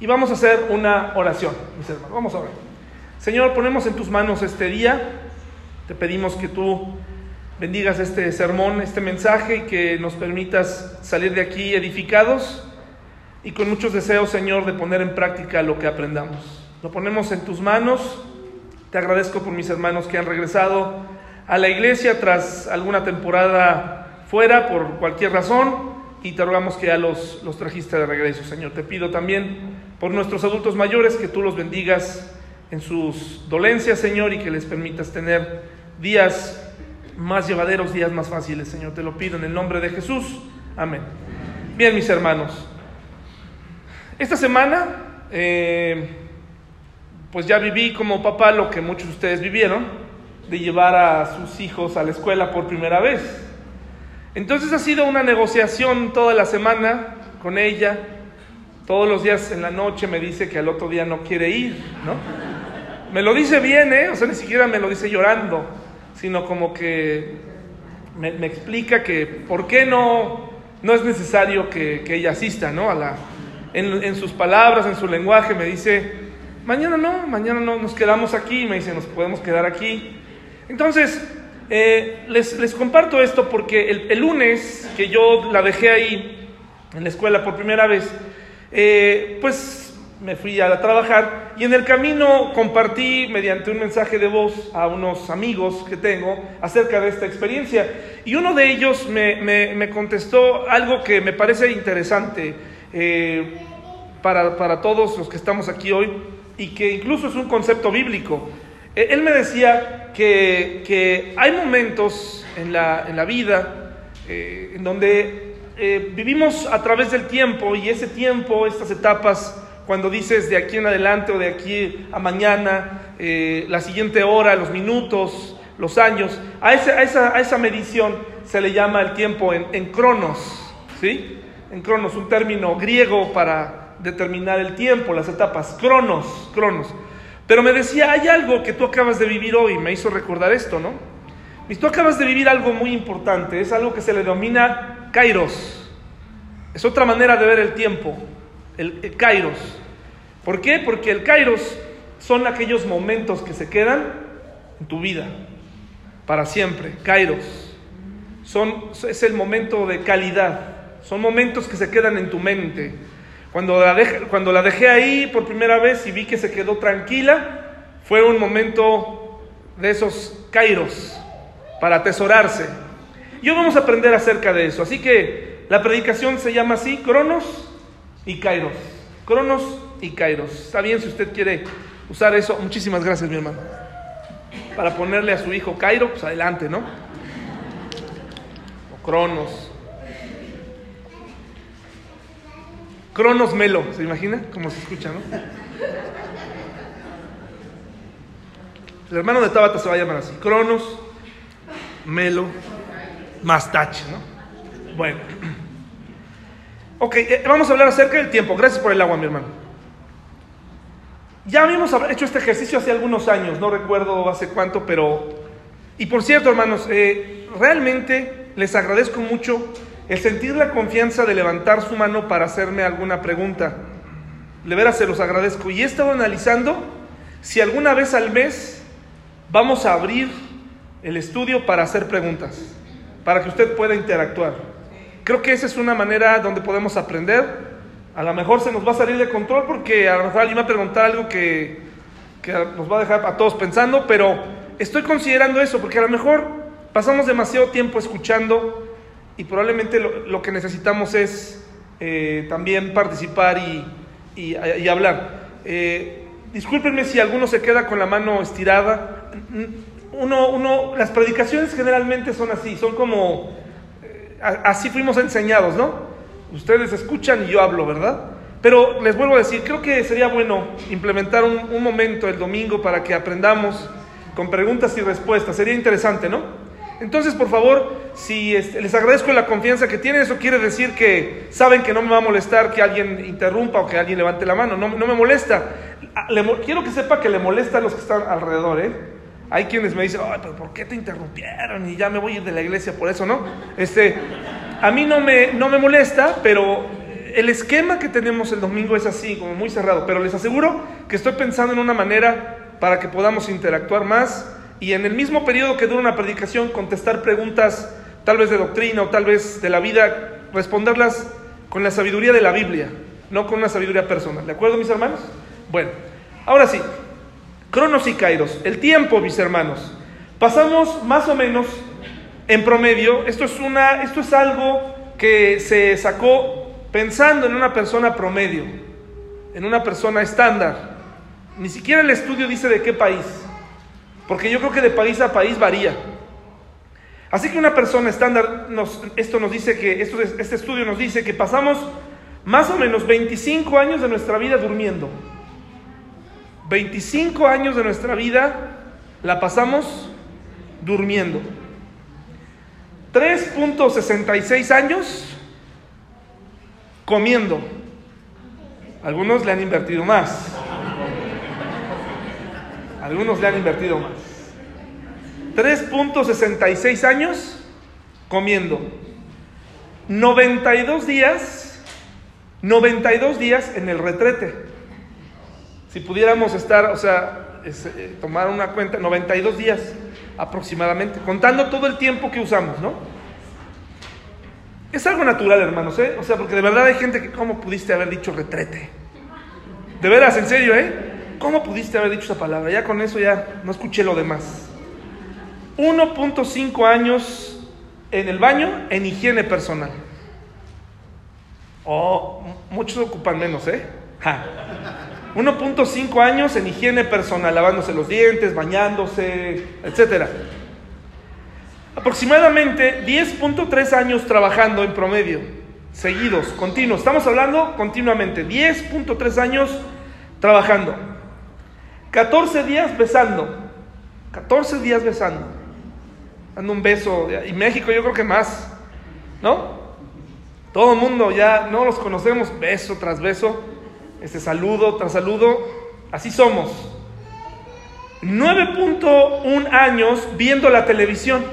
Y vamos a hacer una oración, mis hermanos. Vamos a orar. Señor, ponemos en tus manos este día. Te pedimos que tú bendigas este sermón, este mensaje y que nos permitas salir de aquí edificados y con muchos deseos, Señor, de poner en práctica lo que aprendamos. Lo ponemos en tus manos. Te agradezco por mis hermanos que han regresado a la iglesia tras alguna temporada fuera por cualquier razón y te rogamos que ya los, los trajiste de regreso, Señor. Te pido también por nuestros adultos mayores que tú los bendigas en sus dolencias, Señor, y que les permitas tener días más llevaderos, días más fáciles, Señor. Te lo pido en el nombre de Jesús. Amén. Bien, mis hermanos. Esta semana, eh, pues ya viví como papá lo que muchos de ustedes vivieron, de llevar a sus hijos a la escuela por primera vez. Entonces ha sido una negociación toda la semana con ella. Todos los días en la noche me dice que al otro día no quiere ir, ¿no? Me lo dice bien, ¿eh? O sea, ni siquiera me lo dice llorando, sino como que me, explica que por qué no, no es necesario que, que ella asista, ¿no? A la, en, en, sus palabras, en su lenguaje, me dice, mañana no, mañana no, nos quedamos aquí, me dice, nos podemos quedar aquí. Entonces, eh, les, les, comparto esto porque el, el, lunes que yo la dejé ahí en la escuela por primera vez, eh, pues me fui a trabajar y en el camino compartí mediante un mensaje de voz a unos amigos que tengo acerca de esta experiencia. Y uno de ellos me, me, me contestó algo que me parece interesante eh, para, para todos los que estamos aquí hoy y que incluso es un concepto bíblico. Él me decía que, que hay momentos en la, en la vida eh, en donde eh, vivimos a través del tiempo y ese tiempo, estas etapas, cuando dices de aquí en adelante o de aquí a mañana, eh, la siguiente hora, los minutos, los años, a esa, a esa, a esa medición se le llama el tiempo en, en cronos, ¿sí? En cronos, un término griego para determinar el tiempo, las etapas, cronos, cronos. Pero me decía, hay algo que tú acabas de vivir hoy, me hizo recordar esto, ¿no? Y tú acabas de vivir algo muy importante, es algo que se le denomina kairos. Es otra manera de ver el tiempo, el, el kairos. ¿Por qué? Porque el kairos son aquellos momentos que se quedan en tu vida, para siempre, kairos. Son, es el momento de calidad, son momentos que se quedan en tu mente. Cuando la, dejé, cuando la dejé ahí por primera vez y vi que se quedó tranquila, fue un momento de esos kairos para atesorarse. Y hoy vamos a aprender acerca de eso. Así que la predicación se llama así, Cronos y Kairos. Cronos y Kairos. Está bien si usted quiere usar eso. Muchísimas gracias, mi hermano. Para ponerle a su hijo Cairo, pues adelante, ¿no? O Cronos. Cronos Melo, ¿se imagina? Como se escucha, ¿no? El hermano de Tabata se va a llamar así. Cronos, Melo, Mastache, ¿no? Bueno. Ok, eh, vamos a hablar acerca del tiempo. Gracias por el agua, mi hermano. Ya habíamos hecho este ejercicio hace algunos años, no recuerdo hace cuánto, pero... Y por cierto, hermanos, eh, realmente les agradezco mucho el sentir la confianza de levantar su mano para hacerme alguna pregunta. De veras se los agradezco. Y he estado analizando si alguna vez al mes vamos a abrir el estudio para hacer preguntas, para que usted pueda interactuar. Creo que esa es una manera donde podemos aprender. A lo mejor se nos va a salir de control porque a lo mejor alguien va a preguntar algo que, que nos va a dejar a todos pensando, pero estoy considerando eso porque a lo mejor pasamos demasiado tiempo escuchando y probablemente lo, lo que necesitamos es eh, también participar y, y, y hablar. Eh, discúlpenme si alguno se queda con la mano estirada. Uno, uno, las predicaciones generalmente son así, son como, eh, así fuimos enseñados, ¿no? Ustedes escuchan y yo hablo, ¿verdad? Pero les vuelvo a decir, creo que sería bueno implementar un, un momento el domingo para que aprendamos con preguntas y respuestas. Sería interesante, ¿no? Entonces, por favor, si este, les agradezco la confianza que tienen, eso quiere decir que saben que no me va a molestar que alguien interrumpa o que alguien levante la mano, no, no me molesta. Le, quiero que sepa que le molesta a los que están alrededor, ¿eh? Hay quienes me dicen, ay, pero ¿por qué te interrumpieron? Y ya me voy a ir de la iglesia por eso, ¿no? Este, a mí no me, no me molesta, pero el esquema que tenemos el domingo es así, como muy cerrado, pero les aseguro que estoy pensando en una manera para que podamos interactuar más y en el mismo periodo que dura una predicación contestar preguntas tal vez de doctrina o tal vez de la vida, responderlas con la sabiduría de la Biblia, no con una sabiduría personal. ¿De acuerdo, mis hermanos? Bueno, ahora sí, Cronos y Kairos, el tiempo, mis hermanos. Pasamos más o menos en promedio, esto es, una, esto es algo que se sacó pensando en una persona promedio, en una persona estándar. Ni siquiera el estudio dice de qué país, porque yo creo que de país a país varía. Así que una persona estándar, nos, esto nos dice que, este estudio nos dice que pasamos más o menos 25 años de nuestra vida durmiendo. 25 años de nuestra vida la pasamos durmiendo. 3.66 años comiendo. Algunos le han invertido más. Algunos le han invertido más. 3.66 años comiendo. 92 días, 92 días en el retrete. Si pudiéramos estar, o sea, eh, tomar una cuenta, 92 días aproximadamente, contando todo el tiempo que usamos, ¿no? Es algo natural, hermanos, ¿eh? O sea, porque de verdad hay gente que, ¿cómo pudiste haber dicho retrete? De veras, en serio, ¿eh? ¿Cómo pudiste haber dicho esa palabra? Ya con eso ya no escuché lo demás. 1.5 años en el baño en higiene personal. Oh, muchos ocupan menos, ¿eh? 1.5 años en higiene personal, lavándose los dientes, bañándose, etc. Aproximadamente 10.3 años trabajando en promedio, seguidos, continuos. Estamos hablando continuamente, 10.3 años trabajando. 14 días besando, 14 días besando, dando un beso. Y México yo creo que más, ¿no? Todo el mundo ya no los conocemos, beso tras beso este saludo tras saludo, así somos. 9.1 años viendo la televisión.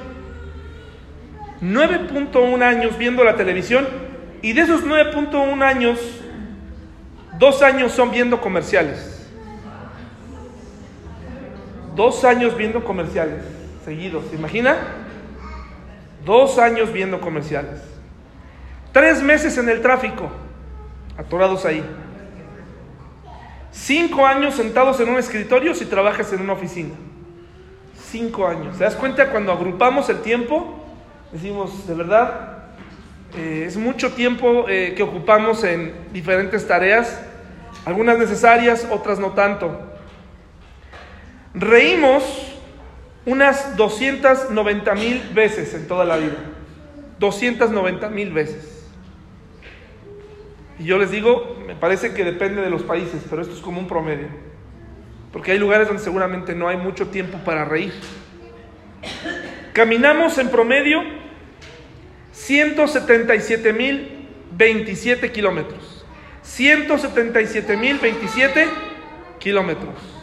9.1 años viendo la televisión y de esos 9.1 años, dos años son viendo comerciales. Dos años viendo comerciales seguidos, ¿se imagina? Dos años viendo comerciales. Tres meses en el tráfico, atorados ahí. Cinco años sentados en un escritorio si trabajas en una oficina. Cinco años. ¿Te das cuenta cuando agrupamos el tiempo? Decimos, de verdad, eh, es mucho tiempo eh, que ocupamos en diferentes tareas, algunas necesarias, otras no tanto. Reímos unas 290 mil veces en toda la vida. 290 mil veces. Y yo les digo, me parece que depende de los países, pero esto es como un promedio. Porque hay lugares donde seguramente no hay mucho tiempo para reír. Caminamos en promedio 177 mil 27 kilómetros. 177 mil 27 kilómetros.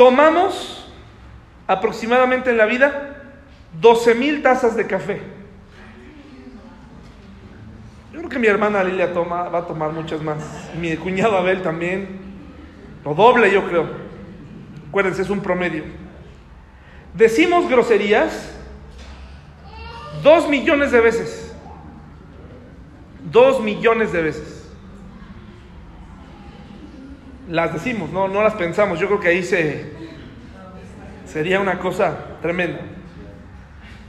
Tomamos aproximadamente en la vida 12 mil tazas de café. Yo creo que mi hermana Lilia toma, va a tomar muchas más. mi cuñado Abel también. Lo doble, yo creo. Acuérdense, es un promedio. Decimos groserías dos millones de veces. Dos millones de veces. Las decimos, no, no las pensamos. Yo creo que ahí se, sería una cosa tremenda.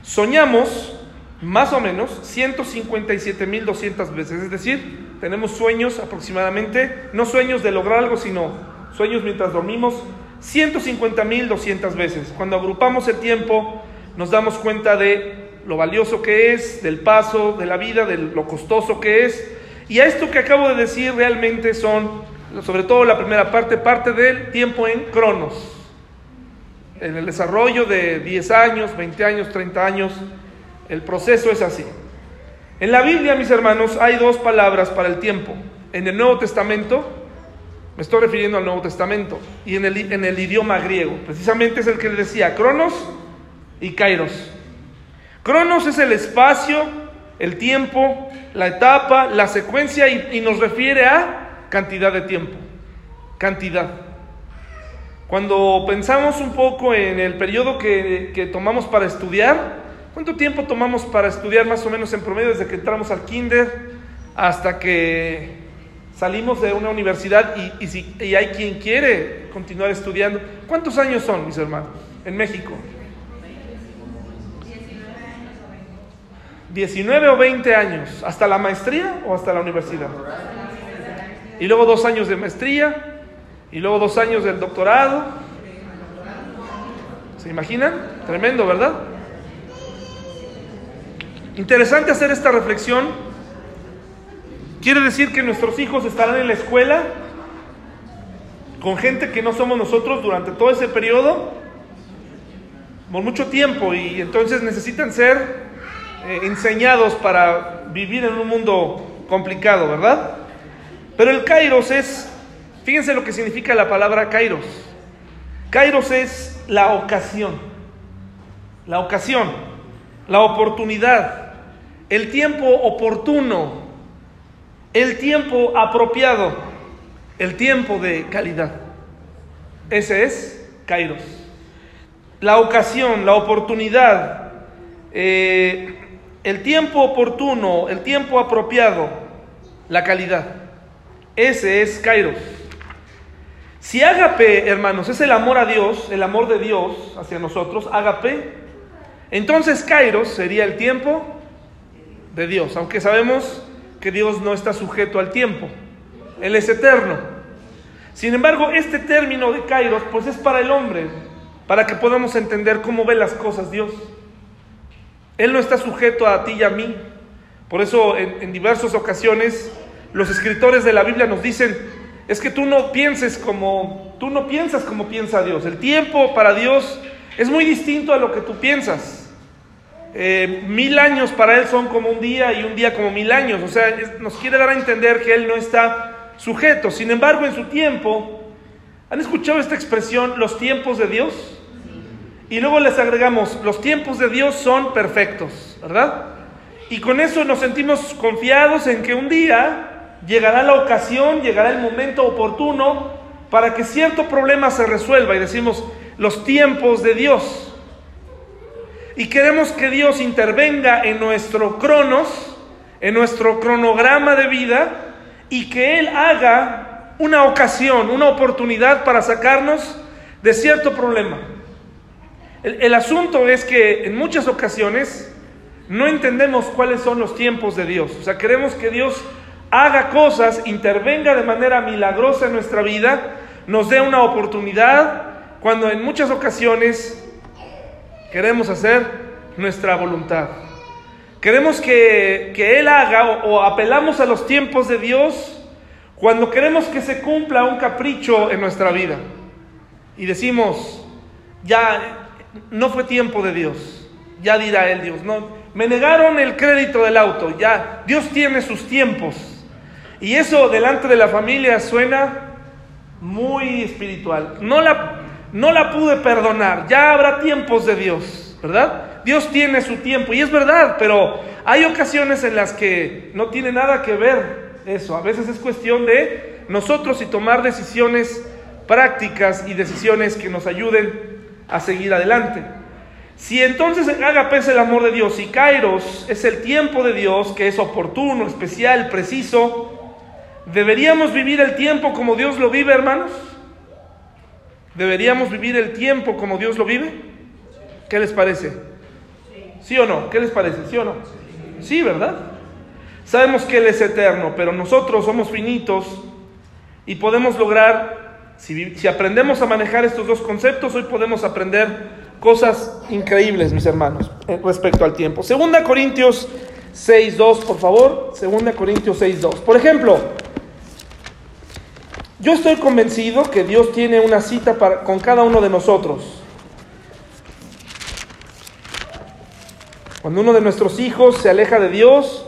Soñamos más o menos 157.200 veces. Es decir, tenemos sueños aproximadamente, no sueños de lograr algo, sino sueños mientras dormimos, 150.200 veces. Cuando agrupamos el tiempo, nos damos cuenta de lo valioso que es, del paso de la vida, de lo costoso que es. Y a esto que acabo de decir realmente son, sobre todo la primera parte, parte del tiempo en cronos. En el desarrollo de 10 años, 20 años, 30 años, el proceso es así. En la Biblia, mis hermanos, hay dos palabras para el tiempo. En el Nuevo Testamento, me estoy refiriendo al Nuevo Testamento, y en el, en el idioma griego. Precisamente es el que le decía, Cronos y Kairos. Cronos es el espacio, el tiempo, la etapa, la secuencia y, nos refiere a cantidad de tiempo. Cantidad. Cuando pensamos un poco en el periodo que, que tomamos para estudiar, ¿cuánto tiempo tomamos para estudiar más o menos en promedio desde que entramos al kinder hasta que salimos de una universidad y, si, y hay quien quiere continuar estudiando? ¿Cuántos años son, mis hermanos, en México? 19 o 20 años, hasta la maestría o hasta la universidad. Y luego dos años de maestría, y luego dos años del doctorado. ¿Se imaginan? Tremendo, ¿verdad? Interesante hacer esta reflexión. Quiere decir que nuestros hijos estarán en la escuela con gente que no somos nosotros durante todo ese periodo, por mucho tiempo, y entonces necesitan ser eh, enseñados para vivir en un mundo complicado, ¿verdad? Pero el kairos es, fíjense lo que significa la palabra kairos. Kairos es la ocasión, la ocasión, la oportunidad, el tiempo oportuno, el tiempo apropiado, el tiempo de calidad. Ese es kairos. La ocasión, la oportunidad, eh, el tiempo oportuno, el tiempo apropiado, la calidad. Ese es Kairos. Si ágape, hermanos, es el amor a Dios, el amor de Dios hacia nosotros, ágape, entonces Kairos sería el tiempo de Dios, aunque sabemos que Dios no está sujeto al tiempo, Él es eterno. Sin embargo, este término de Kairos, pues es para el hombre, para que podamos entender cómo ve las cosas Dios. Él no está sujeto a ti y a mí. Por eso en, diversas ocasiones los escritores de la Biblia nos dicen, es que tú no pienses como, tú no piensas como piensa Dios. El tiempo para Dios es muy distinto a lo que tú piensas. Eh, mil años para Él son como un día y un día como mil años. O sea, nos quiere dar a entender que Él no está sujeto. Sin embargo, en su tiempo, ¿han escuchado esta expresión, los tiempos de Dios? Y luego les agregamos, los tiempos de Dios son perfectos, ¿verdad? Y con eso nos sentimos confiados en que un día llegará la ocasión, llegará el momento oportuno para que cierto problema se resuelva. Y decimos, los tiempos de Dios. Y queremos que Dios intervenga en nuestro cronos, en nuestro cronograma de vida, y que Él haga una ocasión, una oportunidad para sacarnos de cierto problema. El, asunto es que en muchas ocasiones no entendemos cuáles son los tiempos de Dios. O sea, queremos que Dios haga cosas, intervenga de manera milagrosa en nuestra vida, nos dé una oportunidad, cuando en muchas ocasiones queremos hacer nuestra voluntad. Queremos que, Él haga o apelamos a los tiempos de Dios cuando queremos que se cumpla un capricho en nuestra vida. Y decimos, ya no fue tiempo de Dios. Ya dirá él Dios, no, me negaron el crédito del auto, ya, Dios tiene sus tiempos. Y eso delante de la familia suena muy espiritual. No la, no la pude perdonar, ya habrá tiempos de Dios, ¿verdad? Dios tiene su tiempo y es verdad, pero hay ocasiones en las que no tiene nada que ver eso. A veces es cuestión de nosotros y tomar decisiones prácticas y decisiones que nos ayuden a seguir adelante. Si entonces Agape es el amor de Dios y Kairos es el tiempo de Dios, que es oportuno, especial, preciso, ¿deberíamos vivir el tiempo como Dios lo vive, hermanos? ¿Deberíamos vivir el tiempo como Dios lo vive? ¿Qué les parece? ¿Sí o no? ¿Qué les parece? ¿Sí o no? Sí, ¿verdad? Sabemos que Él es eterno, pero nosotros somos finitos y podemos lograr si, aprendemos a manejar estos dos conceptos, hoy podemos aprender cosas increíbles, mis hermanos, eh, respecto al tiempo. Segunda Corintios 6.2, por favor. Segunda Corintios 6.2. Por ejemplo, yo estoy convencido que Dios tiene una cita para, con cada uno de nosotros. Cuando uno de nuestros hijos se aleja de Dios,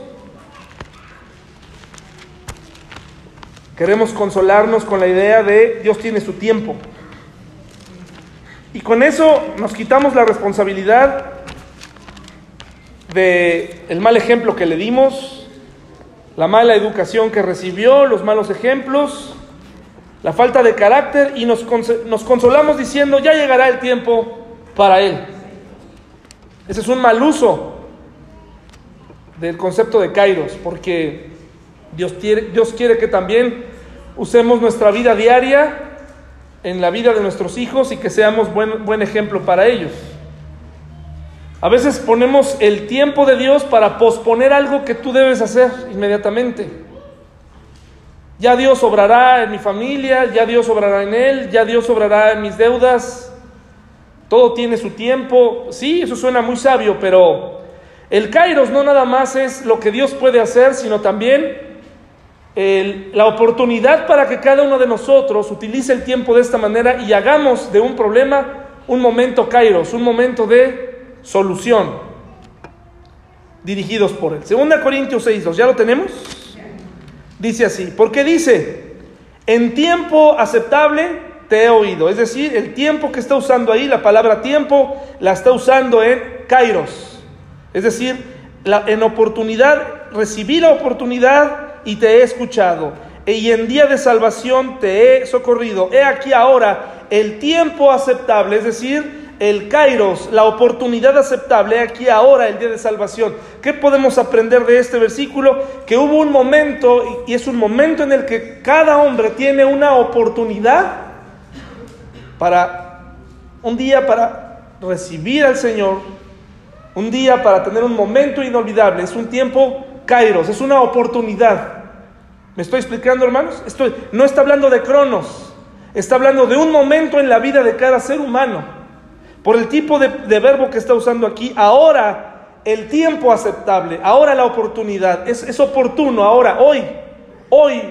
Queremos consolarnos con la idea de Dios tiene su tiempo. Y con eso nos quitamos la responsabilidad de el mal ejemplo que le dimos, la mala educación que recibió, los malos ejemplos, la falta de carácter y nos, consolamos diciendo, ya llegará el tiempo para él. Ese es un mal uso del concepto de Kairos, porque Dios quiere, Dios quiere que también usemos nuestra vida diaria en la vida de nuestros hijos y que seamos buen, buen ejemplo para ellos. A veces ponemos el tiempo de Dios para posponer algo que tú debes hacer inmediatamente. Ya Dios obrará en mi familia, ya Dios obrará en él, ya Dios obrará en mis deudas. Todo tiene su tiempo. Sí, eso suena muy sabio, pero el Kairos no nada más es lo que Dios puede hacer, sino también la oportunidad para que cada uno de nosotros utilice el tiempo de esta manera y hagamos de un problema un momento Kairos, un momento de solución, dirigidos por él. Segunda Corintios 6.2, ¿ya lo tenemos? Dice así, porque dice, en tiempo aceptable te he oído, es decir, el tiempo que está usando ahí, la palabra tiempo, la está usando en Kairos, es decir, en oportunidad, recibí la oportunidad y te he escuchado, y en día de salvación te he socorrido. He aquí ahora el tiempo aceptable, es decir, el kairos, la oportunidad aceptable, aquí ahora el día de salvación. ¿Qué podemos aprender de este versículo? Que hubo un momento, y es un momento en el que cada hombre tiene una oportunidad para un día para recibir al Señor, un día para tener un momento inolvidable, es un tiempo kairos, es una oportunidad. ¿Me estoy explicando, hermanos? No está hablando de cronos, está hablando de un momento en la vida de cada ser humano. Por el tipo de, verbo que está usando aquí, ahora el tiempo aceptable, ahora la oportunidad, es, es oportuno, ahora, hoy, hoy.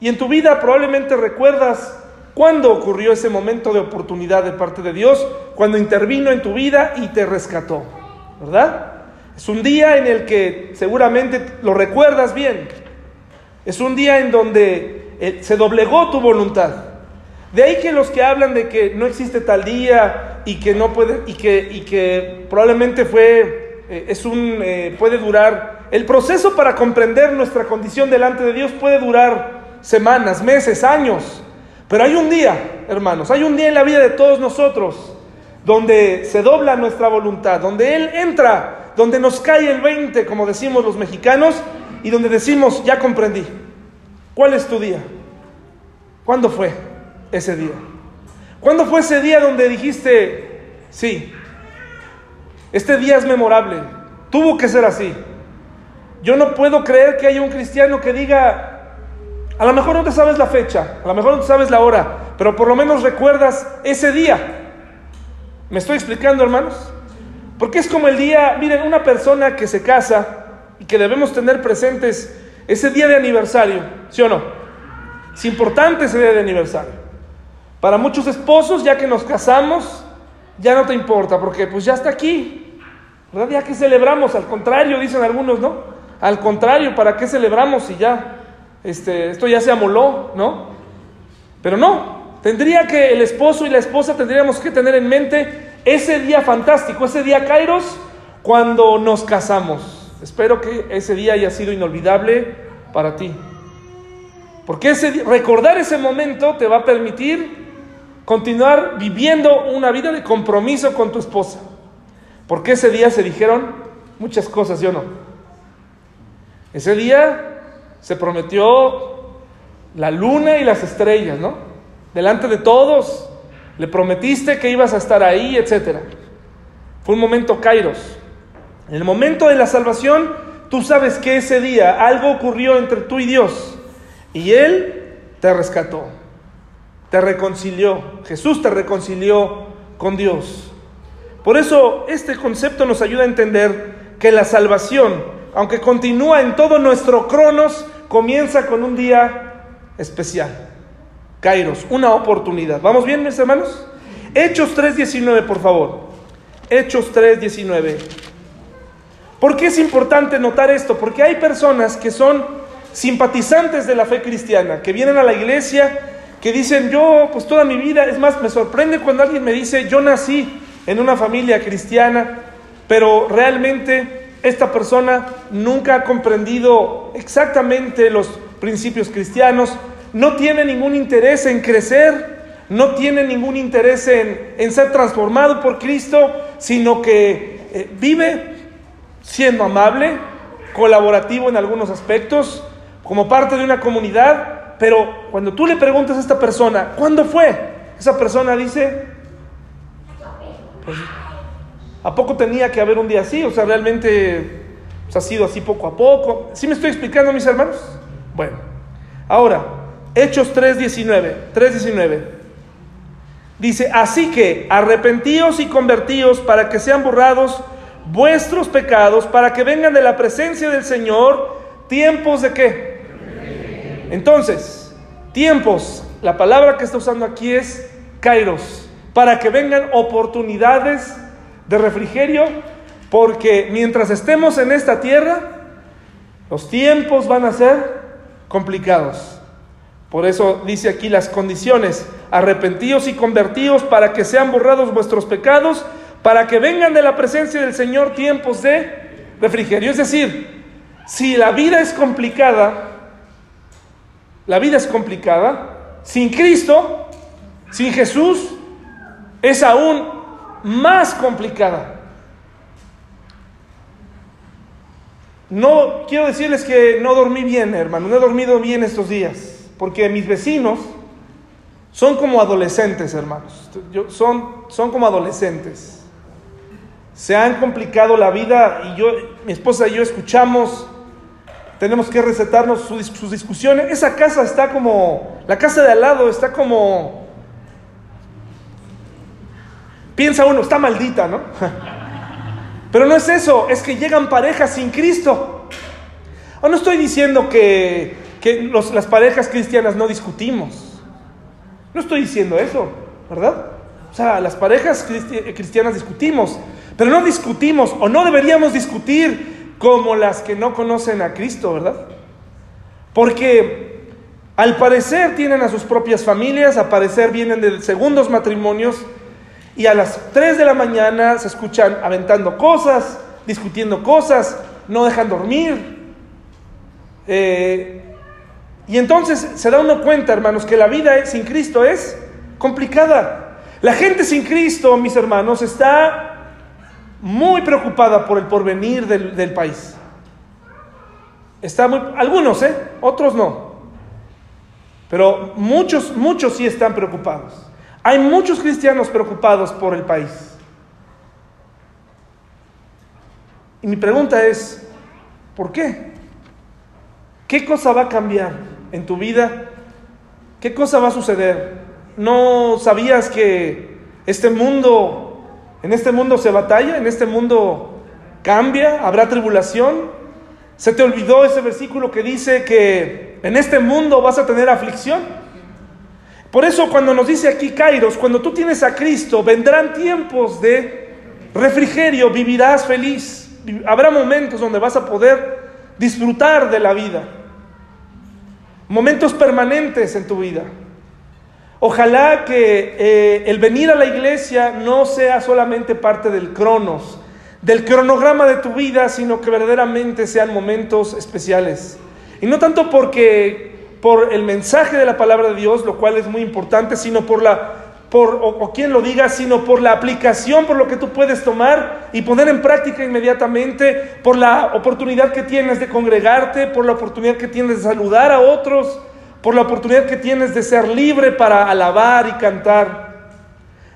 Y en tu vida probablemente recuerdas cuándo ocurrió ese momento de oportunidad de parte de Dios, cuando intervino en tu vida y te rescató, ¿verdad? Es un día en el que seguramente lo recuerdas bien. Es un día en donde eh, se doblegó tu voluntad. De ahí que los que hablan de que no existe tal día y que no puede y que, y que probablemente fue eh, es un eh, puede durar el proceso para comprender nuestra condición delante de Dios puede durar semanas, meses, años. Pero hay un día, hermanos, hay un día en la vida de todos nosotros donde se dobla nuestra voluntad, donde Él entra donde nos cae el 20, como decimos los mexicanos, y donde decimos, ya comprendí. ¿Cuál es tu día? ¿Cuándo fue ese día? ¿Cuándo fue ese día donde dijiste, sí, este día es memorable, tuvo que ser así? Yo no puedo creer que haya un cristiano que diga, a lo mejor no te sabes la fecha, a lo mejor no te sabes la hora, pero por lo menos recuerdas ese día. ¿Me estoy explicando, hermanos? Porque es como el día, miren, una persona que se casa y que debemos tener presentes ese día de aniversario, ¿sí o no? Es importante ese día de aniversario. Para muchos esposos, ya que nos casamos, ya no te importa, porque pues ya está aquí, ¿verdad? Ya que celebramos, al contrario, dicen algunos, ¿no? Al contrario, ¿para qué celebramos si ya este, esto ya se amoló, ¿no? Pero no, tendría que el esposo y la esposa tendríamos que tener en mente ese día fantástico, ese día Kairos, cuando nos casamos. Espero que ese día haya sido inolvidable para ti. Porque ese, recordar ese momento te va a permitir continuar viviendo una vida de compromiso con tu esposa. Porque ese día se dijeron muchas cosas, yo no. Ese día se prometió la luna y las estrellas, ¿no? Delante de todos, le prometiste que ibas a estar ahí, etc. Fue un momento kairos. En el momento de la salvación, tú sabes que ese día algo ocurrió entre tú y Dios. Y Él te rescató, te reconcilió. Jesús te reconcilió con Dios. Por eso este concepto nos ayuda a entender que la salvación, aunque continúa en todo nuestro cronos, comienza con un día especial. Kairos, una oportunidad. ¿Vamos bien, mis hermanos? Hechos 3.19, por favor. Hechos 3.19. ¿Por qué es importante notar esto? Porque hay personas que son simpatizantes de la fe cristiana, que vienen a la iglesia, que dicen, yo pues toda mi vida, es más, me sorprende cuando alguien me dice, yo nací en una familia cristiana, pero realmente esta persona nunca ha comprendido exactamente los principios cristianos, no tiene ningún interés en crecer, no tiene ningún interés en, ser transformado por Cristo, sino que eh, vive siendo amable, colaborativo en algunos aspectos, como parte de una comunidad, pero cuando tú le preguntas a esta persona, ¿cuándo fue? Esa persona dice, pues, ¿a poco tenía que haber un día así? O sea, realmente pues, ha sido así poco a poco. ¿Sí me estoy explicando, mis hermanos? Bueno, ahora, Hechos 3.19, 3.19. Dice, así que arrepentíos y convertíos para que sean borrados vuestros pecados, para que vengan de la presencia del Señor tiempos de qué. Entonces, tiempos, la palabra que está usando aquí es kairos, para que vengan oportunidades de refrigerio, porque mientras estemos en esta tierra, los tiempos van a ser complicados. Por eso dice aquí las condiciones, arrepentíos y convertíos para que sean borrados vuestros pecados, para que vengan de la presencia del Señor tiempos de refrigerio. Es decir, si la vida es complicada, la vida es complicada, sin Cristo, sin Jesús, es aún más complicada. No quiero decirles que no dormí bien, hermano, no he dormido bien estos días porque mis vecinos son como adolescentes, hermanos. son, son como adolescentes. Se han complicado la vida y yo, mi esposa y yo escuchamos, tenemos que recetarnos sus discusiones. Esa casa está como, la casa de al lado está como, piensa uno, está maldita, ¿no? Pero no es eso, es que llegan parejas sin Cristo. O no estoy diciendo que que las parejas cristianas no discutimos. No estoy diciendo eso, ¿verdad? O sea, las parejas cristianas discutimos, pero no discutimos o no deberíamos discutir como las que no conocen a Cristo, ¿verdad? Porque al parecer tienen a sus propias familias, al parecer vienen de segundos matrimonios y a las 3 de la mañana se escuchan aventando cosas, discutiendo cosas, no dejan dormir. Eh, y entonces se da uno cuenta, hermanos, que la vida sin Cristo es complicada. La gente sin Cristo, mis hermanos, está muy preocupada por el porvenir del, país. Está muy, algunos, ¿eh? Otros no. Pero muchos, muchos sí están preocupados. Hay muchos cristianos preocupados por el país. Y mi pregunta es, ¿por qué? ¿Qué cosa va a cambiar? en tu vida, ¿qué cosa va a suceder? ¿No sabías que este mundo, en este mundo se batalla, en este mundo cambia, habrá tribulación? ¿Se te olvidó ese versículo que dice que en este mundo vas a tener aflicción? Por eso cuando nos dice aquí Kairos, cuando tú tienes a Cristo, vendrán tiempos de refrigerio, vivirás feliz. Habrá momentos donde vas a poder disfrutar de la vida momentos permanentes en tu vida. Ojalá que eh, el venir a la iglesia no sea solamente parte del cronos, del cronograma de tu vida, sino que verdaderamente sean momentos especiales. Y no tanto porque por el mensaje de la palabra de Dios, lo cual es muy importante, sino por la por, o, lo diga, sino por la aplicación, por lo que tú puedes tomar y poner en práctica inmediatamente, por la oportunidad que tienes de congregarte, por la oportunidad que tienes de saludar a otros, por la oportunidad que tienes de ser libre para alabar y cantar.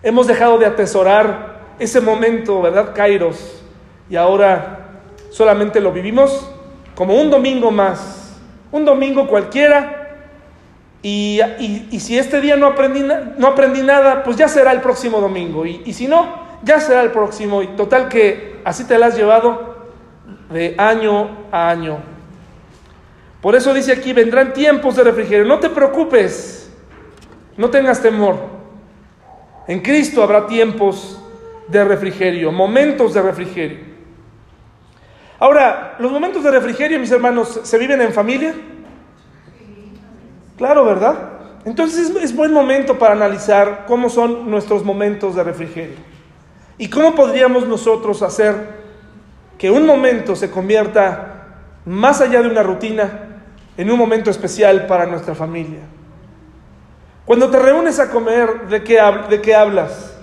Hemos dejado de atesorar ese momento, ¿verdad, Kairos? Y ahora solamente lo vivimos como un domingo más, un domingo cualquiera y, si este día no aprendí, no aprendí nada, pues ya será el próximo domingo. Y, si no, ya será el próximo. Y total que así te la has llevado de año a año. Por eso dice aquí, vendrán tiempos de refrigerio. No te preocupes, no tengas temor. En Cristo habrá tiempos de refrigerio, momentos de refrigerio. Ahora, los momentos de refrigerio, mis hermanos, ¿se viven en familia? Claro, ¿verdad? Entonces es, buen momento para analizar cómo son nuestros momentos de refrigerio y cómo podríamos nosotros hacer que un momento se convierta más allá de una rutina en un momento especial para nuestra familia. Cuando te reúnes a comer, ¿de qué, de qué hablas?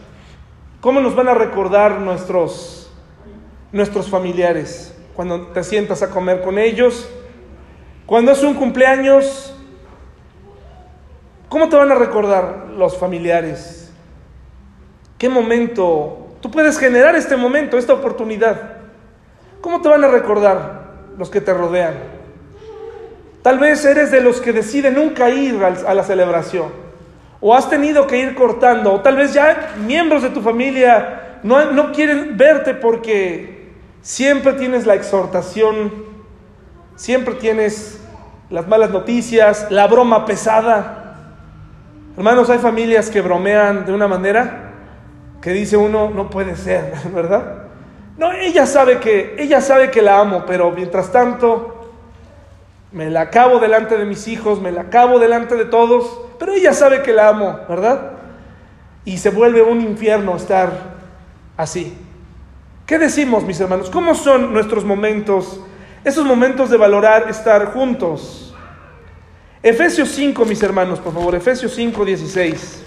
¿Cómo nos van a recordar nuestros, nuestros familiares? Cuando te sientas a comer con ellos, cuando es un cumpleaños, ¿cómo te van a recordar los familiares? ¿Qué momento? Tú puedes generar este momento, esta oportunidad. ¿Cómo te van a recordar los que te rodean? Tal vez eres de los que deciden nunca ir a la celebración o has tenido que ir cortando, o tal vez ya miembros de tu familia no, no quieren verte porque siempre tienes la exhortación, siempre tienes las malas noticias, la broma pesada. Hermanos, hay familias que bromean de una manera que dice uno, no puede ser, ¿verdad? No, ella sabe que, ella sabe que la amo, pero mientras tanto, me la acabo delante de mis hijos, me la acabo delante de todos, pero ella sabe que la amo, ¿verdad? Y se vuelve un infierno estar así. ¿Qué decimos, mis hermanos? ¿Cómo son nuestros momentos, esos momentos de valorar estar juntos? Efesios 5, mis hermanos, por favor, Efesios 5, 16.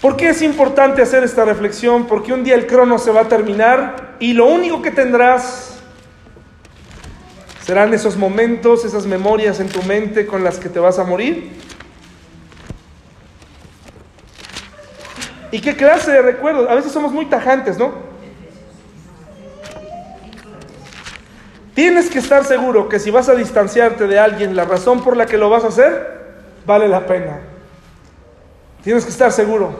¿Por qué es importante hacer esta reflexión? Porque un día el crono se va a terminar y lo único que tendrás ¿Serán esos momentos, esas memorias en tu mente con las que te vas a morir? ¿Y qué clase de recuerdos? A veces somos muy tajantes, ¿no? Tienes que estar seguro que si vas a distanciarte de alguien, la razón por la que lo vas a hacer vale la pena. Tienes que estar seguro.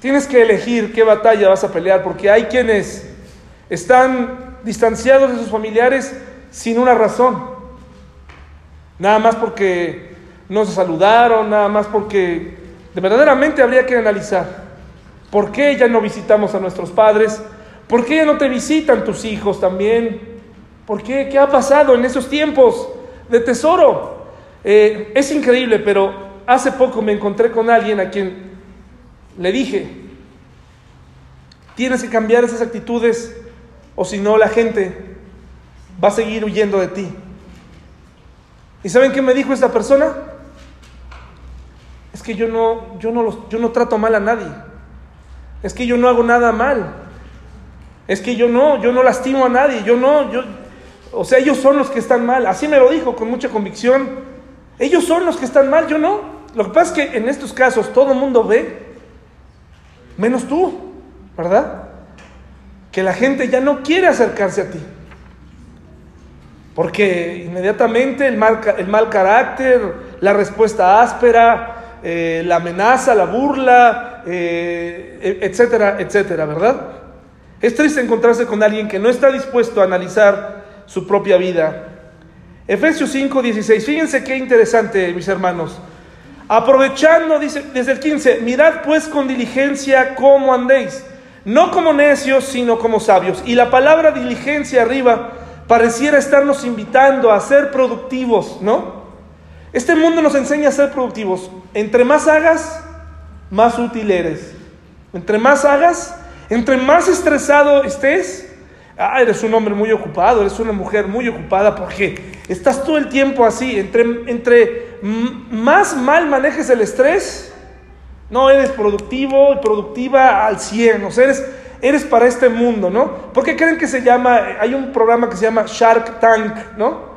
Tienes que elegir qué batalla vas a pelear, porque hay quienes están distanciados de sus familiares sin una razón. Nada más porque no se saludaron, nada más porque de verdaderamente habría que analizar. ¿Por qué ya no visitamos a nuestros padres? ¿Por qué ya no te visitan tus hijos también? ¿Por qué? ¿Qué ha pasado en esos tiempos de tesoro? Eh, es increíble, pero hace poco me encontré con alguien a quien le dije, tienes que cambiar esas actitudes o si no la gente va a seguir huyendo de ti. ¿Y saben qué me dijo esta persona? Es que yo no, yo no, los, yo no trato mal a nadie. Es que yo no hago nada mal. Es que yo no, yo no lastimo a nadie. Yo no, yo, o sea, ellos son los que están mal. Así me lo dijo con mucha convicción. Ellos son los que están mal, yo no. Lo que pasa es que en estos casos todo el mundo ve, menos tú, ¿verdad? Que la gente ya no quiere acercarse a ti. Porque inmediatamente el mal, el mal carácter, la respuesta áspera, eh, la amenaza, la burla, eh, e, etcétera, etcétera, ¿verdad? Es triste encontrarse con alguien que no está dispuesto a analizar su propia vida. Efesios 5, 16. Fíjense qué interesante, mis hermanos. Aprovechando, dice desde el 15, mirad pues con diligencia cómo andéis, no como necios, sino como sabios. Y la palabra diligencia arriba pareciera estarnos invitando a ser productivos, ¿no? Este mundo nos enseña a ser productivos. Entre más hagas, más útil eres. Entre más hagas, entre más estresado estés, ah, eres un hombre muy ocupado, eres una mujer muy ocupada porque estás todo el tiempo así. Entre, entre más mal manejes el estrés, no eres productivo y productiva al 100, o sea, eres eres para este mundo, ¿no? ¿Por qué creen que se llama, hay un programa que se llama Shark Tank, ¿no?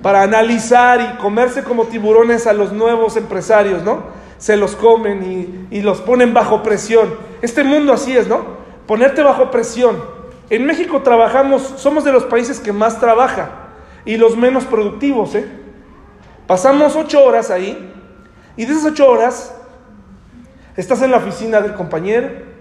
Para analizar y comerse como tiburones a los nuevos empresarios, ¿no? Se los comen y, los ponen bajo presión. Este mundo así es, ¿no? Ponerte bajo presión. En México trabajamos, somos de los países que más trabaja y los menos productivos, ¿eh? Pasamos ocho horas ahí y de esas ocho horas estás en la oficina del compañero,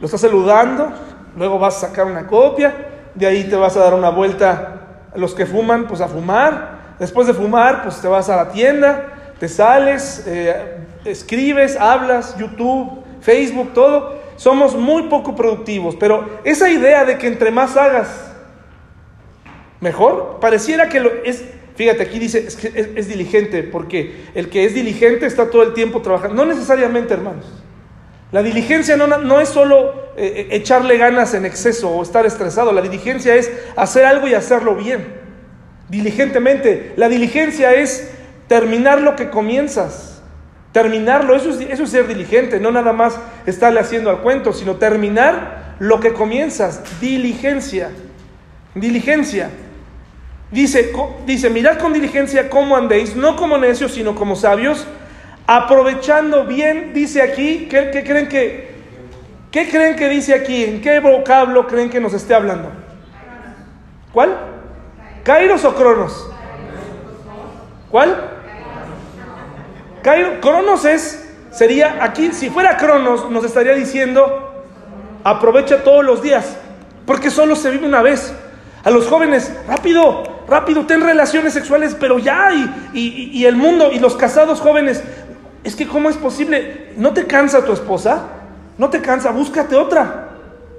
lo estás saludando, luego vas a sacar una copia, de ahí te vas a dar una vuelta los que fuman, pues a fumar, después de fumar, pues te vas a la tienda, te sales, eh, escribes, hablas, YouTube, Facebook, todo. Somos muy poco productivos, pero esa idea de que entre más hagas, mejor, pareciera que lo es, fíjate, aquí dice, es diligente, porque el que es diligente está todo el tiempo trabajando, no necesariamente, hermanos. La diligencia no, no es solo eh, eh, echarle ganas en exceso o estar estresado. La diligencia es hacer algo y hacerlo bien, diligentemente. La diligencia es terminar lo que comienzas, terminarlo. Eso es, eso es ser diligente, no nada más estarle haciendo al cuento, sino terminar lo que comienzas. Diligencia, diligencia. Dice, dice, mirad con diligencia cómo andéis, no como necios, sino como sabios, aprovechando bien, dice aquí, ¿qué, creen que ¿Qué creen que dice aquí? ¿En qué vocablo creen que nos esté hablando? ¿Cuál? ¿Kairos o Cronos? ¿Cuál? Kairos, Cronos es, sería aquí, si fuera Cronos, nos estaría diciendo, aprovecha todos los días, porque solo se vive una vez. A los jóvenes, rápido, rápido, ten relaciones sexuales, pero ya, y, y el mundo, y los casados jóvenes, es que ¿cómo es posible? ¿No te cansa tu esposa? No te cansa, búscate otra.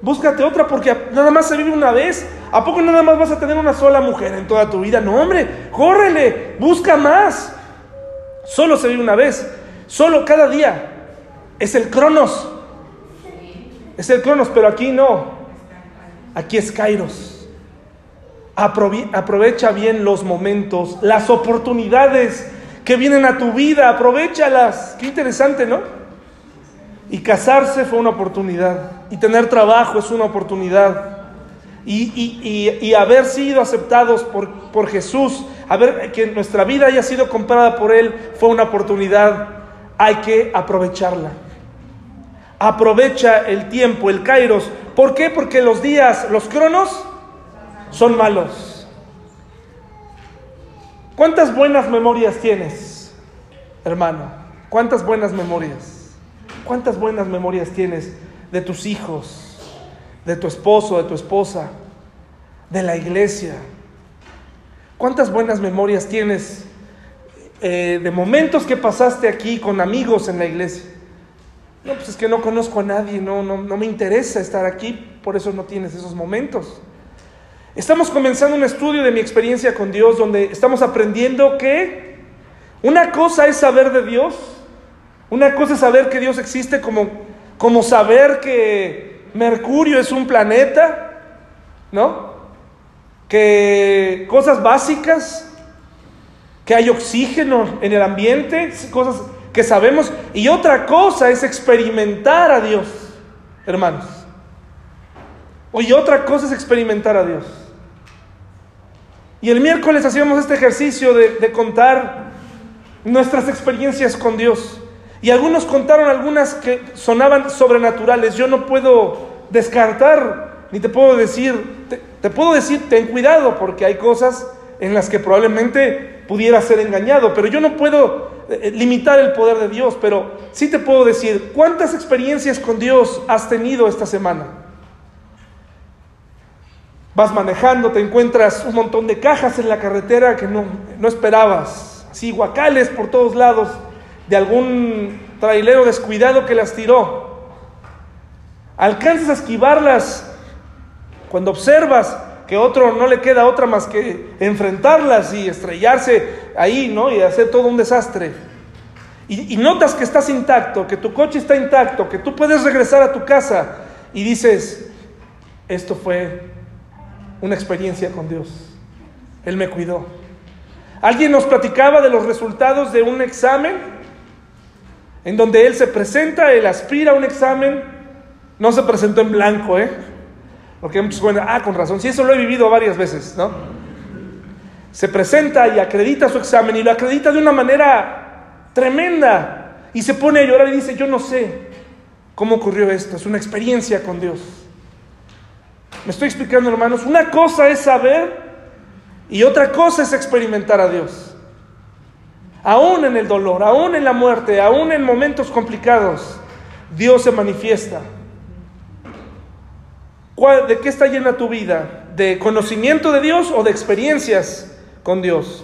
Búscate otra porque nada más se vive una vez. ¿A poco nada más vas a tener una sola mujer en toda tu vida? No, hombre, córrele, busca más. Solo se vive una vez. Solo cada día. Es el cronos. Es el cronos, pero aquí no. Aquí es Kairos. Aprovecha bien los momentos, las oportunidades que vienen a tu vida. Aprovechalas. Qué interesante, ¿no? Y casarse fue una oportunidad. Y tener trabajo es una oportunidad. Y, haber sido aceptados por, por Jesús, haber, que nuestra vida haya sido comprada por Él, fue una oportunidad. Hay que aprovecharla. Aprovecha el tiempo, el kairos. ¿Por qué? Porque los días, los cronos, son malos. ¿Cuántas buenas memorias tienes, hermano? ¿Cuántas buenas memorias? ¿Cuántas buenas memorias tienes de tus hijos, de tu esposo, de tu esposa, de la iglesia? ¿Cuántas buenas memorias tienes eh, de momentos que pasaste aquí con amigos en la iglesia? No, pues es que no conozco a nadie, no, no, no me interesa estar aquí, por eso no tienes esos momentos. Estamos comenzando un estudio de mi experiencia con Dios donde estamos aprendiendo que una cosa es saber de Dios una cosa es saber que Dios existe como, como saber que Mercurio es un planeta, ¿no? Que cosas básicas, que hay oxígeno en el ambiente, cosas que sabemos. Y otra cosa es experimentar a Dios, hermanos. Y otra cosa es experimentar a Dios. Y el miércoles hacíamos este ejercicio de, contar nuestras experiencias con Dios. Y algunos contaron algunas que sonaban sobrenaturales. Yo no puedo descartar, ni te puedo decir, te, puedo decir, ten cuidado, porque hay cosas en las que probablemente pudiera ser engañado, pero yo no puedo eh, limitar el poder de Dios, pero sí te puedo decir, ¿cuántas experiencias con Dios has tenido esta semana? Vas manejando, te encuentras un montón de cajas en la carretera que no, no esperabas, así guacales por todos lados, de algún trailero descuidado que las tiró. Alcanzas a esquivarlas cuando observas que otro no le queda otra más que enfrentarlas y estrellarse ahí, ¿no? Y hacer todo un desastre. Y, y, notas que estás intacto, que tu coche está intacto, que tú puedes regresar a tu casa y dices, esto fue una experiencia con Dios. Él me cuidó. Alguien nos platicaba de los resultados de un examen en donde él se presenta, él aspira a un examen, no se presentó en blanco, ¿eh? Porque muchos pueden, ah, con razón, sí, eso lo he vivido varias veces, ¿no? Se presenta y acredita su examen y lo acredita de una manera tremenda y se pone a llorar y dice, yo no sé cómo ocurrió esto, es una experiencia con Dios. Me estoy explicando, hermanos, una cosa es saber y otra cosa es experimentar a Dios aún en el dolor, aún en la muerte, aún en momentos complicados, Dios se manifiesta. ¿De qué está llena tu vida? ¿De conocimiento de Dios o de experiencias con Dios?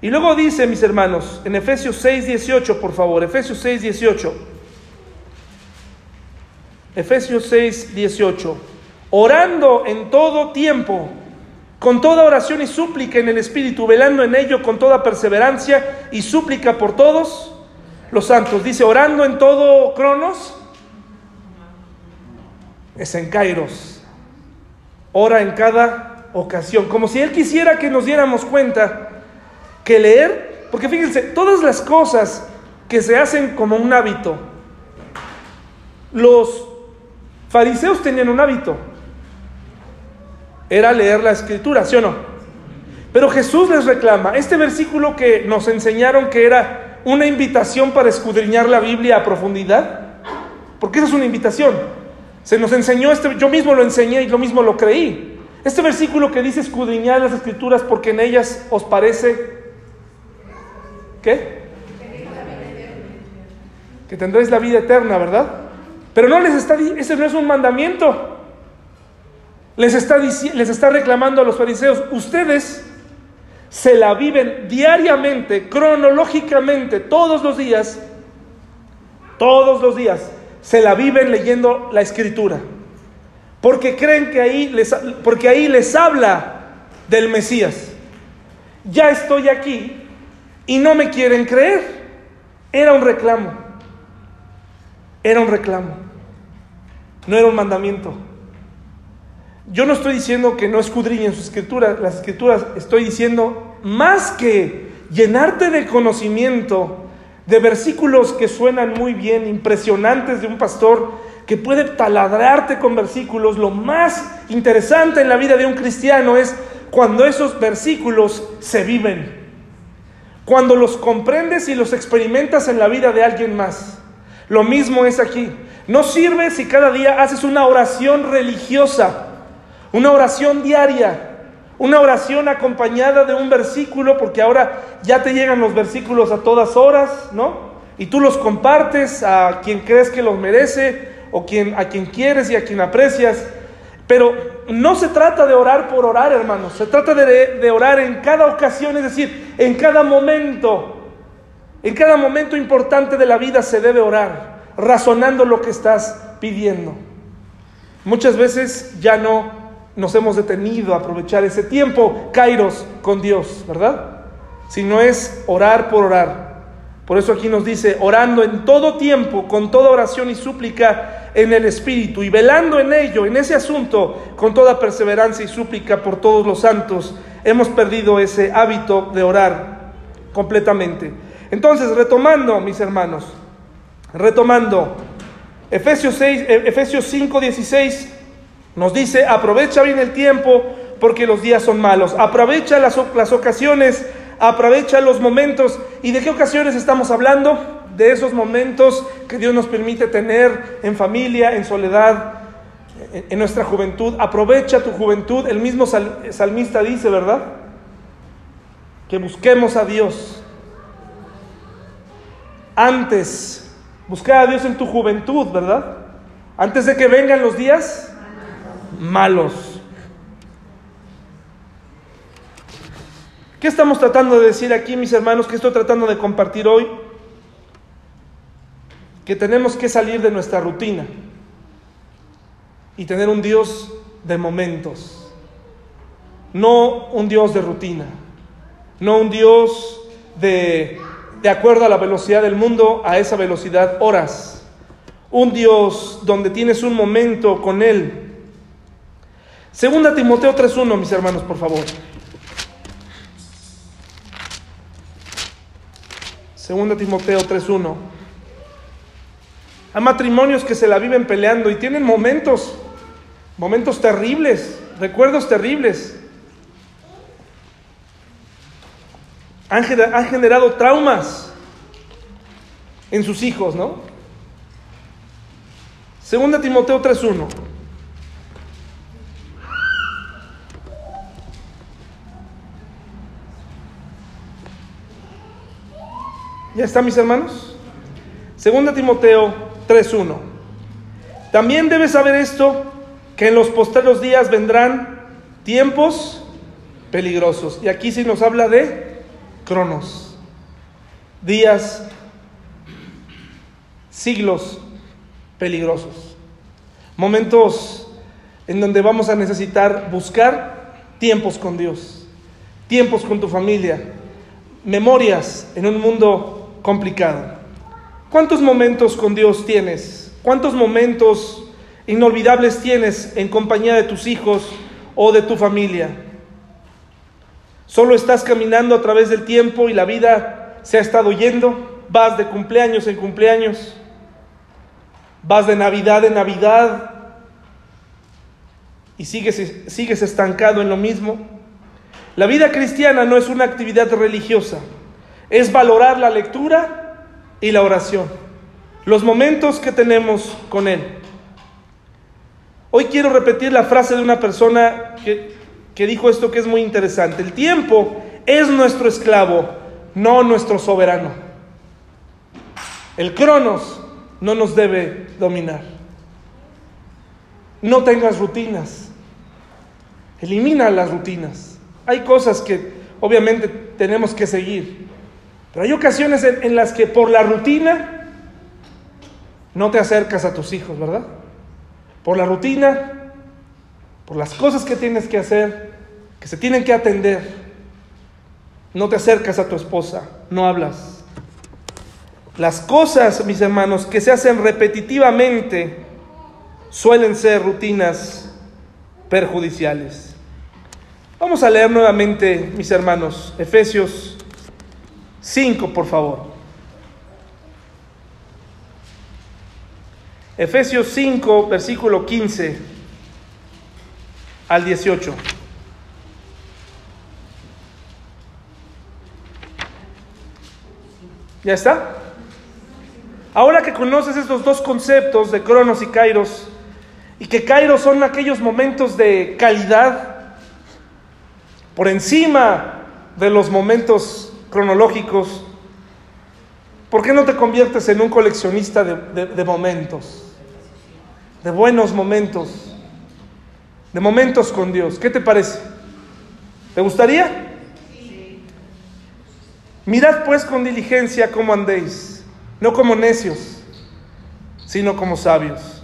Y luego dice, mis hermanos, en Efesios 6, 18, por favor, Efesios 6, 18. Efesios 6, 18. Orando en todo tiempo con toda oración y súplica en el Espíritu, velando en ello con toda perseverancia y súplica por todos los santos. Dice, orando en todo Cronos. es en Kairos. Ora en cada ocasión, como si Él quisiera que nos diéramos cuenta que leer, porque fíjense, todas las cosas que se hacen como un hábito, los fariseos tenían un hábito, era leer la escritura, ¿sí o no? Pero Jesús les reclama, este versículo que nos enseñaron que era una invitación para escudriñar la Biblia a profundidad, porque esa es una invitación. Se nos enseñó, este, yo mismo lo enseñé y lo mismo lo creí. Este versículo que dice escudriñar las escrituras porque en ellas os parece, ¿qué? Que tendréis la vida eterna, ¿verdad? Pero no les está, ese no es un mandamiento. Les está, les está reclamando a los fariseos, ustedes se la viven diariamente, cronológicamente, todos los días, todos los días, se la viven leyendo la escritura. Porque creen que ahí les, porque ahí les habla del Mesías. Ya estoy aquí y no me quieren creer. Era un reclamo. Era un reclamo. No era un mandamiento. Yo no estoy diciendo que no escudriñen sus escrituras, las escrituras, estoy diciendo más que llenarte de conocimiento, de versículos que suenan muy bien, impresionantes de un pastor que puede taladrarte con versículos, lo más interesante en la vida de un cristiano es cuando esos versículos se viven, cuando los comprendes y los experimentas en la vida de alguien más. Lo mismo es aquí. No sirve si cada día haces una oración religiosa una oración diaria, una oración acompañada de un versículo, porque ahora ya te llegan los versículos a todas horas, ¿no? Y tú los compartes a quien crees que los merece o a quien quieres y a quien aprecias. Pero no se trata de orar por orar, hermanos. Se trata de, de orar en cada ocasión, es decir, en cada momento. En cada momento importante de la vida se debe orar, razonando lo que estás pidiendo. Muchas veces ya no nos hemos detenido a aprovechar ese tiempo, Kairos, con Dios, ¿verdad? Si no es orar por orar. Por eso aquí nos dice, orando en todo tiempo, con toda oración y súplica en el Espíritu, y velando en ello, en ese asunto, con toda perseverancia y súplica por todos los santos, hemos perdido ese hábito de orar completamente. Entonces, retomando, mis hermanos, retomando, Efesios, 6, eh, Efesios 5, 16 nos dice, aprovecha bien el tiempo porque los días son malos. Aprovecha las, ocasiones, aprovecha los momentos. ¿Y de qué ocasiones estamos hablando? De esos momentos que Dios nos permite tener en familia, en soledad, en, nuestra juventud. Aprovecha tu juventud. El mismo salmista dice, ¿verdad? Que busquemos a Dios. Antes, buscar a Dios en tu juventud, ¿verdad? Antes de que vengan los días malos. ¿Qué estamos tratando de decir aquí, mis hermanos? ¿Qué estoy tratando de compartir hoy? Que tenemos que salir de nuestra rutina y tener un Dios de momentos, no un Dios de rutina, no un Dios de, de acuerdo a la velocidad del mundo, a esa velocidad horas, un Dios donde tienes un momento con Él Segunda Timoteo 3.1, mis hermanos, por favor. Segunda Timoteo 3.1. Hay matrimonios que se la viven peleando y tienen momentos, momentos terribles, recuerdos terribles. Han, han generado traumas en sus hijos, ¿no? Segunda Timoteo 3.1. ¿Ya está, mis hermanos? Segunda Timoteo 3.1. También debes saber esto, que en los posteros días vendrán tiempos peligrosos. Y aquí sí nos habla de cronos, días, siglos peligrosos. Momentos en donde vamos a necesitar buscar tiempos con Dios, tiempos con tu familia, memorias en un mundo complicado. ¿Cuántos momentos con Dios tienes? ¿Cuántos momentos inolvidables tienes en compañía de tus hijos o de tu familia. Solo estás caminando a través del tiempo y la vida se ha estado yendo. Vas de cumpleaños en cumpleaños. Vas de Navidad en Navidad. Y sigues, sigues estancado en lo mismo. La vida cristiana no es una actividad religiosa. Es valorar la lectura y la oración. Los momentos que tenemos con Él. Hoy quiero repetir la frase de una persona que que dijo esto que es muy interesante. El tiempo es nuestro esclavo, no nuestro soberano. El cronos no nos debe dominar. No tengas rutinas. Elimina las rutinas. Hay cosas que obviamente tenemos que seguir. Pero hay ocasiones en, en las que por la rutina no te acercas a tus hijos, ¿verdad? Por la rutina por las cosas que tienes que hacer, que se tienen que atender. No te acercas a tu esposa, no hablas. Las cosas, mis hermanos, que se hacen repetitivamente suelen ser rutinas perjudiciales. Vamos a leer nuevamente, mis hermanos, Efesios 5, por favor. Efesios 5, versículo 15 al 18. ¿Ya está? Ahora que conoces estos dos conceptos de Cronos y Kairos, y que Kairos son aquellos momentos de calidad por encima de los momentos cronológicos, ¿por qué no te conviertes en un coleccionista de, de momentos? De buenos momentos de momentos con Dios. ¿Qué te parece? ¿Te gustaría? Mirad pues con diligencia cómo andéis, no como necios, sino como sabios.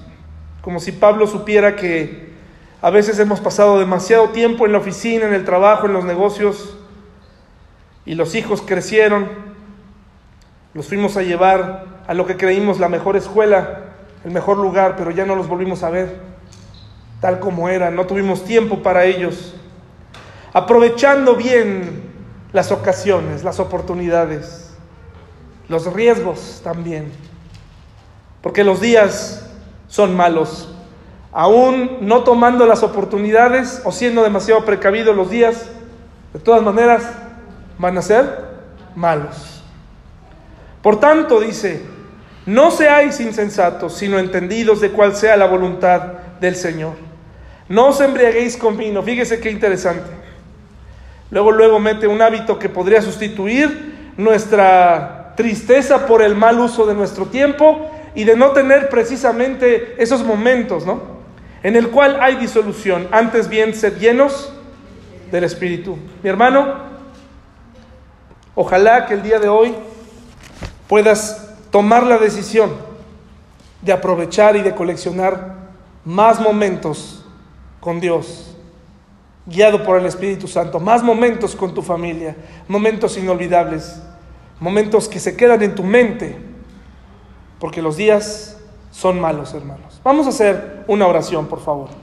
Como si Pablo supiera que a veces hemos pasado demasiado tiempo en la oficina, en el trabajo, en los negocios, y los hijos crecieron, los fuimos a llevar a lo que creímos la mejor escuela, el mejor lugar, pero ya no los volvimos a ver tal como eran, no tuvimos tiempo para ellos, aprovechando bien las ocasiones, las oportunidades, los riesgos también, porque los días son malos. Aún no tomando las oportunidades o siendo demasiado precavidos los días, de todas maneras van a ser malos. Por tanto, dice, no seáis insensatos, sino entendidos de cuál sea la voluntad del Señor. No os embriaguéis con vino. Fíjese qué interesante. Luego, luego mete un hábito que podría sustituir nuestra tristeza por el mal uso de nuestro tiempo y de no tener precisamente esos momentos, ¿no? En el cual hay disolución. Antes bien, ser llenos del Espíritu. Mi hermano, ojalá que el día de hoy puedas tomar la decisión de aprovechar y de coleccionar más momentos con Dios, guiado por el Espíritu Santo, más momentos con tu familia, momentos inolvidables, momentos que se quedan en tu mente, porque los días son malos, hermanos. Vamos a hacer una oración, por favor.